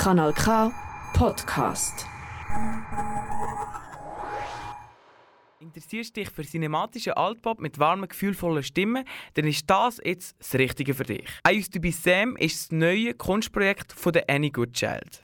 Kanal K Podcast. Interessierst dich für cinematischen Altpop mit warmen, gefühlvollen Stimmen, dann ist das jetzt das Richtige für dich. I Used to Be Sam ist das neue Kunstprojekt von der Annie Goodchild.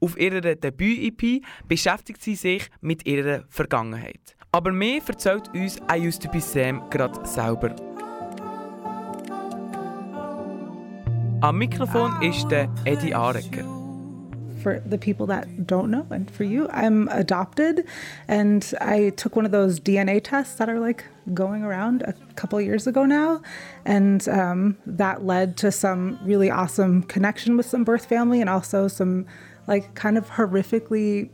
Auf ihrer Debüt-EP beschäftigt sie sich mit ihrer Vergangenheit. Aber mehr erzählt uns I Used to Be Sam gerade selber. Am Mikrofon ist der Eddie Arecker. For the people that don't know and for you i'm adopted and i took one of those dna tests that are like going around a couple years ago now and um, that led to some really awesome connection with some birth family and also some like kind of horrifically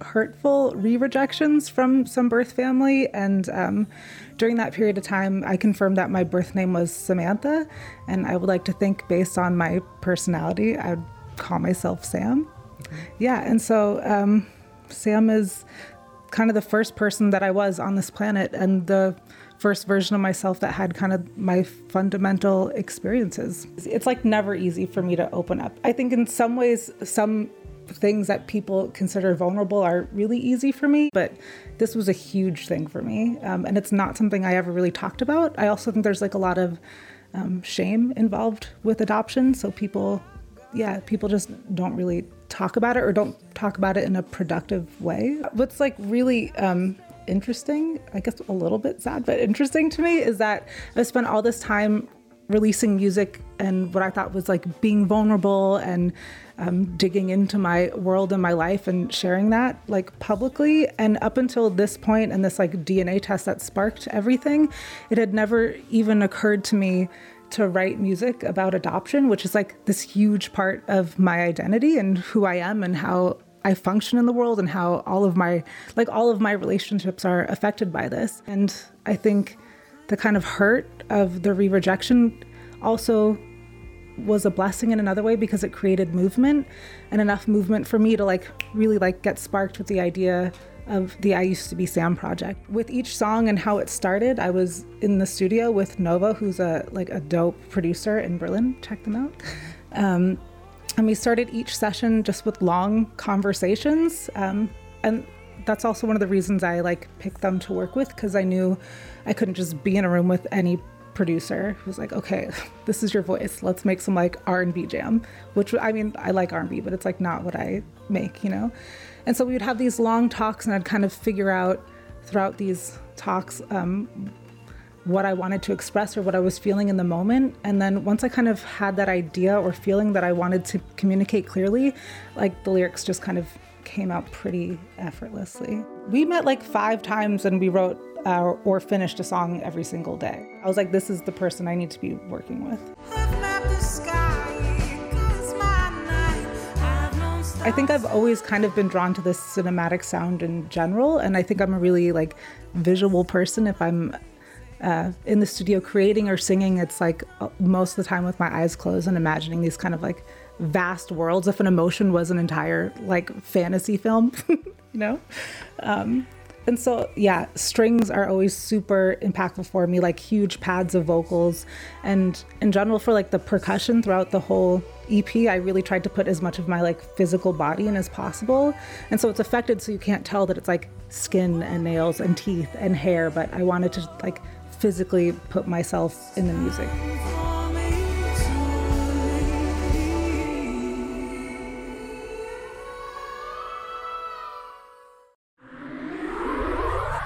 hurtful re-rejections from some birth family and um, during that period of time i confirmed that my birth name was samantha and i would like to think based on my personality i would call myself sam yeah and so um, sam is kind of the first person that i was on this planet and the first version of myself that had kind of my fundamental experiences it's like never easy for me to open up i think in some ways some things that people consider vulnerable are really easy for me, but this was a huge thing for me. Um, and it's not something I ever really talked about. I also think there's like a lot of um, shame involved with adoption. So people, yeah, people just don't really talk about it or don't talk about it in a productive way. What's like really um, interesting, I guess a little bit sad, but interesting to me is that I spent all this time releasing music and what I thought was like being vulnerable and um, digging into my world and my life and sharing that like publicly. And up until this point and this like DNA test that sparked everything, it had never even occurred to me to write music about adoption, which is like this huge part of my identity and who I am and how I function in the world and how all of my like all of my relationships are affected by this. And I think the kind of hurt of the re-rejection also was a blessing in another way because it created movement and enough movement for me to like really like get sparked with the idea of the I used to be Sam project. With each song and how it started, I was in the studio with Nova, who's a like a dope producer in Berlin. Check them out. Um, and we started each session just with long conversations. Um, and that's also one of the reasons I like picked them to work with because I knew I couldn't just be in a room with any producer who's like, okay, this is your voice. Let's make some like R&B jam, which I mean, I like R&B, but it's like not what I make, you know? And so we would have these long talks and I'd kind of figure out throughout these talks um, what I wanted to express or what I was feeling in the moment. And then once I kind of had that idea or feeling that I wanted to communicate clearly, like the lyrics just kind of came out pretty effortlessly. We met like five times and we wrote uh, or finished a song every single day. I was like, this is the person I need to be working with. I think I've always kind of been drawn to this cinematic sound in general, and I think I'm a really like visual person. If I'm uh, in the studio creating or singing, it's like uh, most of the time with my eyes closed and imagining these kind of like vast worlds. If an emotion was an entire like fantasy film, you know. Um, and so, yeah, strings are always super impactful for me, like huge pads of vocals. And in general, for like the percussion throughout the whole EP, I really tried to put as much of my like physical body in as possible. And so it's affected so you can't tell that it's like skin and nails and teeth and hair, but I wanted to like physically put myself in the music.